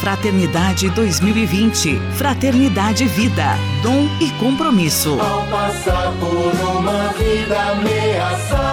Fraternidade 2020. Fraternidade Vida, dom e compromisso. Ao passar por uma vida ameaçada,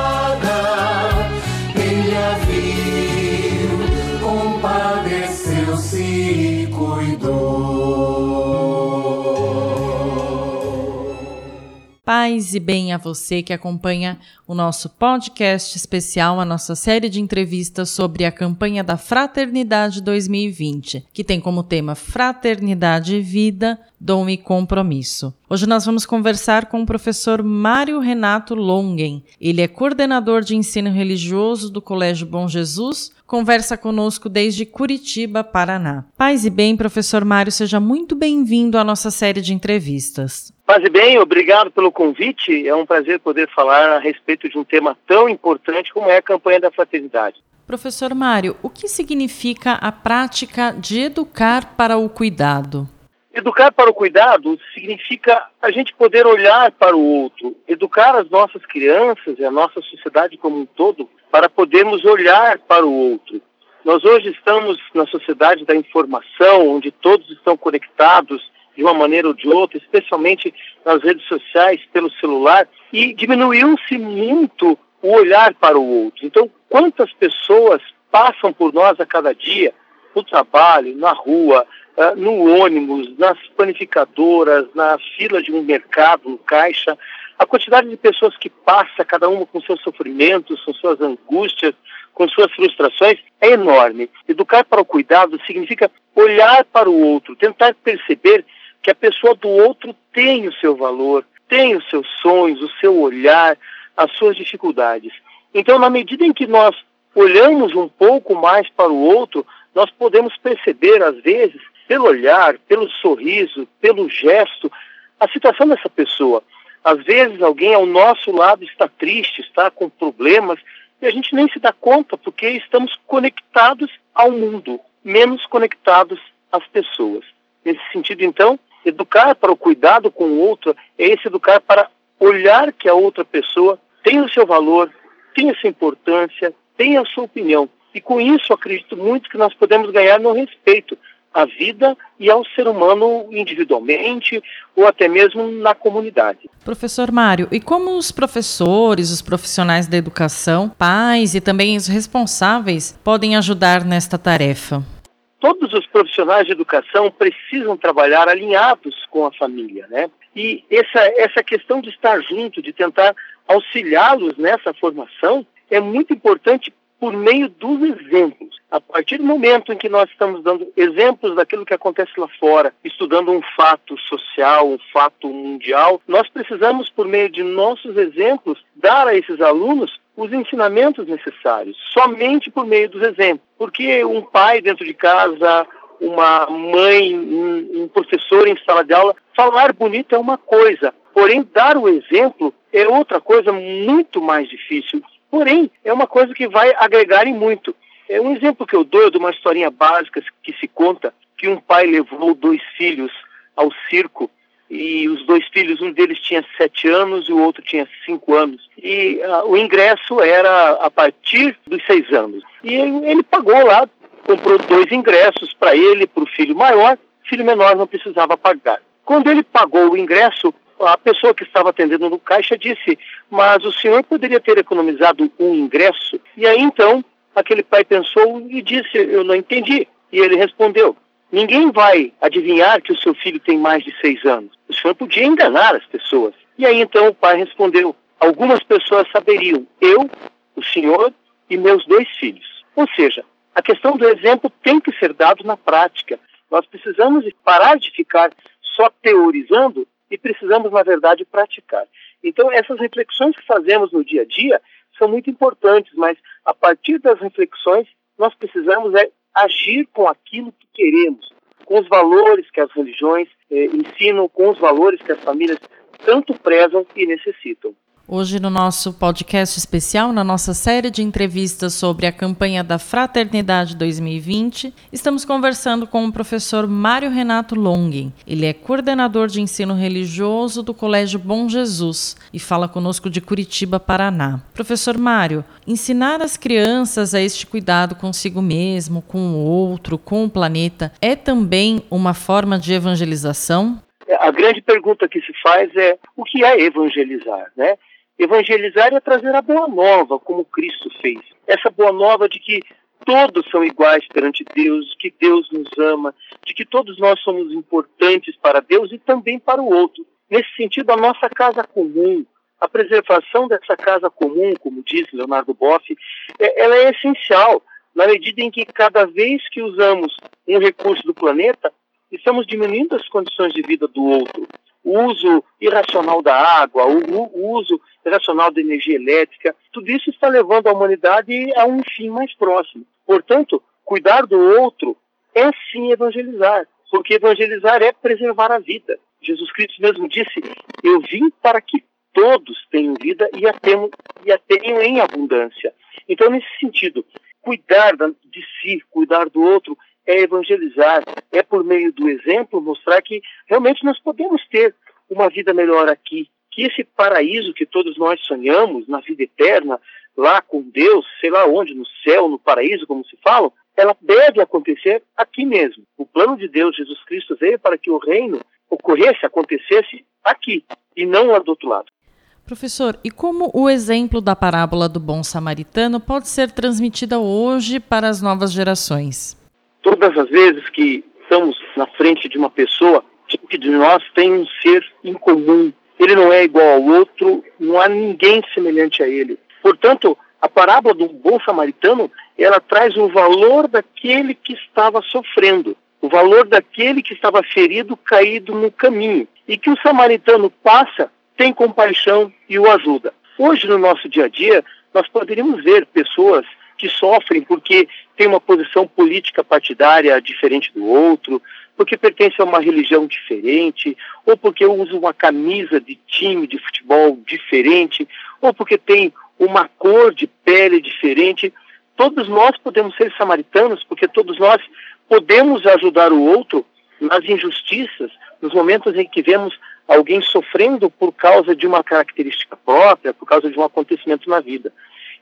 Paz e bem a você que acompanha o nosso podcast especial, a nossa série de entrevistas sobre a campanha da Fraternidade 2020, que tem como tema Fraternidade e Vida, Dom e Compromisso. Hoje nós vamos conversar com o professor Mário Renato Longen. Ele é coordenador de ensino religioso do Colégio Bom Jesus, conversa conosco desde Curitiba, Paraná. Paz e bem, professor Mário, seja muito bem-vindo à nossa série de entrevistas. Paz e bem, obrigado pelo convite. É um prazer poder falar a respeito de um tema tão importante como é a campanha da fraternidade. Professor Mário, o que significa a prática de educar para o cuidado? Educar para o cuidado significa a gente poder olhar para o outro, educar as nossas crianças e a nossa sociedade como um todo para podermos olhar para o outro. Nós hoje estamos na sociedade da informação, onde todos estão conectados de uma maneira ou de outra, especialmente nas redes sociais, pelo celular, e diminuiu-se muito o olhar para o outro. Então, quantas pessoas passam por nós a cada dia, no trabalho, na rua, ah, no ônibus, nas panificadoras, na fila de um mercado, no caixa, a quantidade de pessoas que passa, cada uma com seus sofrimentos, com suas angústias, com suas frustrações, é enorme. Educar para o cuidado significa olhar para o outro, tentar perceber que a pessoa do outro tem o seu valor, tem os seus sonhos, o seu olhar, as suas dificuldades. Então, na medida em que nós olhamos um pouco mais para o outro, nós podemos perceber, às vezes, pelo olhar, pelo sorriso, pelo gesto, a situação dessa pessoa. Às vezes, alguém ao nosso lado está triste, está com problemas, e a gente nem se dá conta porque estamos conectados ao mundo, menos conectados às pessoas. Nesse sentido, então, Educar para o cuidado com o outro é esse educar para olhar que a outra pessoa tem o seu valor, tem a sua importância, tem a sua opinião. E com isso, acredito muito que nós podemos ganhar no respeito à vida e ao ser humano individualmente ou até mesmo na comunidade. Professor Mário, e como os professores, os profissionais da educação, pais e também os responsáveis podem ajudar nesta tarefa? todos os profissionais de educação precisam trabalhar alinhados com a família, né? E essa, essa questão de estar junto, de tentar auxiliá-los nessa formação, é muito importante por meio dos exemplos. A partir do momento em que nós estamos dando exemplos daquilo que acontece lá fora, estudando um fato social, um fato mundial, nós precisamos, por meio de nossos exemplos, dar a esses alunos os ensinamentos necessários, somente por meio dos exemplos. Porque um pai dentro de casa, uma mãe, um, professor em sala de aula, falar bonito é uma coisa, porém dar o exemplo é outra coisa muito mais difícil. Porém, é uma coisa que vai agregar em muito. É um exemplo que eu dou de uma historinha básica que se conta que um pai levou dois filhos ao circo e os dois filhos, um deles tinha sete anos e o outro tinha cinco anos. E uh, o ingresso era a partir dos seis anos. E ele, ele pagou lá, comprou dois ingressos para ele, para o filho maior, o filho menor não precisava pagar. Quando ele pagou o ingresso, a pessoa que estava atendendo no caixa disse: Mas o senhor poderia ter economizado um ingresso? E aí então, aquele pai pensou e disse: Eu não entendi. E ele respondeu: Ninguém vai adivinhar que o seu filho tem mais de seis anos. O senhor podia enganar as pessoas. E aí então o pai respondeu: Algumas pessoas saberiam, eu, o senhor e meus dois filhos. Ou seja, a questão do exemplo tem que ser dado na prática. Nós precisamos parar de ficar só teorizando e precisamos, na verdade, praticar. Então, essas reflexões que fazemos no dia a dia são muito importantes, mas a partir das reflexões, nós precisamos é agir com aquilo que queremos, com os valores que as religiões eh, ensinam, com os valores que as famílias tanto prezam e necessitam. Hoje, no nosso podcast especial, na nossa série de entrevistas sobre a campanha da Fraternidade 2020, estamos conversando com o professor Mário Renato Longin. Ele é coordenador de ensino religioso do Colégio Bom Jesus e fala conosco de Curitiba, Paraná. Professor Mário, ensinar as crianças a este cuidado consigo mesmo, com o outro, com o planeta, é também uma forma de evangelização? A grande pergunta que se faz é o que é evangelizar, né? Evangelizar é trazer a boa nova, como Cristo fez. Essa boa nova de que todos são iguais perante Deus, de que Deus nos ama, de que todos nós somos importantes para Deus e também para o outro. Nesse sentido, a nossa casa comum, a preservação dessa casa comum, como diz Leonardo Boff, é, ela é essencial, na medida em que cada vez que usamos um recurso do planeta, estamos diminuindo as condições de vida do outro. O uso irracional da água, o, uso irracional da energia elétrica, tudo isso está levando a humanidade a um fim mais próximo. Portanto, cuidar do outro é sim evangelizar, porque evangelizar é preservar a vida. Jesus Cristo mesmo disse: Eu vim para que todos tenham vida e a tenham, e a tenham em abundância. Então, nesse sentido, cuidar de si, cuidar do outro, é evangelizar, é por meio do exemplo mostrar que realmente nós podemos ter uma vida melhor aqui, que esse paraíso que todos nós sonhamos na vida eterna, lá com Deus, sei lá onde, no céu, no paraíso, como se fala, ela deve acontecer aqui mesmo. O plano de Deus, Jesus Cristo, veio para que o reino ocorresse, acontecesse aqui e não lá do outro lado. Professor, e como o exemplo da parábola do bom samaritano pode ser transmitida hoje para as novas gerações? Todas as vezes que estamos na frente de uma pessoa, que de nós tem um ser incomum, ele não é igual ao outro, não há ninguém semelhante a ele. Portanto, a parábola do bom samaritano, ela traz o valor daquele que estava sofrendo, o valor daquele que estava ferido, caído no caminho, e que o samaritano passa, tem compaixão e o ajuda. Hoje, no nosso dia a dia, nós poderíamos ver pessoas que sofrem porque têm uma posição política partidária diferente do outro, porque pertence a uma religião diferente, ou porque usa uma camisa de time de futebol diferente, ou porque tem uma cor de pele diferente. Todos nós podemos ser samaritanos, porque todos nós podemos ajudar o outro nas injustiças, nos momentos em que vemos alguém sofrendo por causa de uma característica própria, por causa de um acontecimento na vida.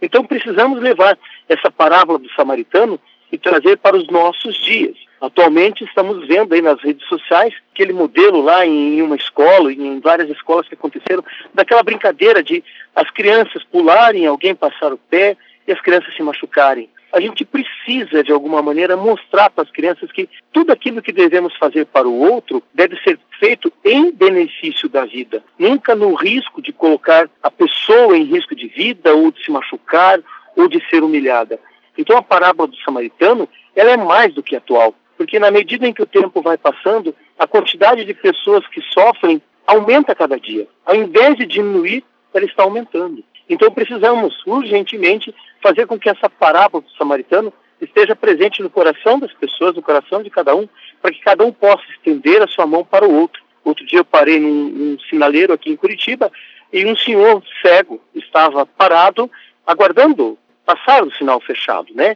Então precisamos levar essa parábola do samaritano e trazer para os nossos dias. Atualmente estamos vendo aí nas redes sociais aquele modelo lá em uma escola, em várias escolas que aconteceram, daquela brincadeira de as crianças pularem, alguém passar o pé e as crianças se machucarem. A gente precisa, de alguma maneira, mostrar para as crianças que tudo aquilo que devemos fazer para o outro deve ser feito em benefício da vida, nunca no risco de colocar a pessoa em risco de vida ou de se machucar ou de ser humilhada. Então a parábola do samaritano, ela é mais do que atual, porque na medida em que o tempo vai passando, a quantidade de pessoas que sofrem aumenta cada dia. Ao invés de diminuir, ela está aumentando. Então precisamos urgentemente fazer com que essa parábola do samaritano esteja presente no coração das pessoas, no coração de cada um, para que cada um possa estender a sua mão para o outro. Outro dia eu parei num, num sinaleiro aqui em Curitiba e um senhor cego estava parado aguardando passaram o sinal fechado, né?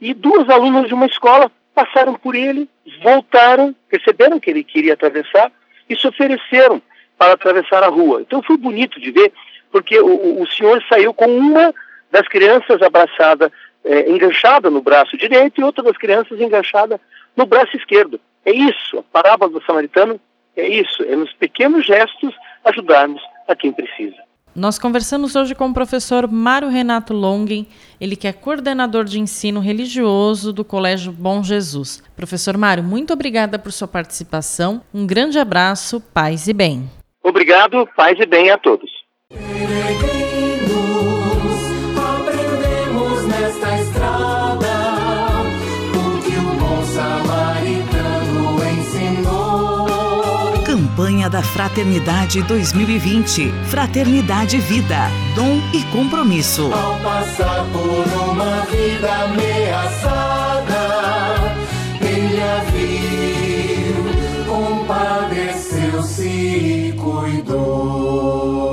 E duas alunas de uma escola passaram por ele, voltaram, perceberam que ele queria atravessar e se ofereceram para atravessar a rua. Então foi bonito de ver, porque o, o senhor saiu com uma das crianças abraçada, é, enganchada no braço direito e outra das crianças enganchada no braço esquerdo. É isso, a parábola do samaritano é isso, é nos pequenos gestos ajudarmos a quem precisa. Nós conversamos hoje com o professor Mário Renato Longin, ele que é coordenador de ensino religioso do Colégio Bom Jesus. Professor Mário, muito obrigada por sua participação. Um grande abraço, paz e bem. Obrigado, paz e bem a todos peregrinos, aprendemos nesta estrada o que o bom samaritano ensinou. Campanha da Fraternidade 2020. Fraternidade Vida, Dom e Compromisso. Ao passar por uma vida ameaçada, ele a viu, compadeceu-se e cuidou.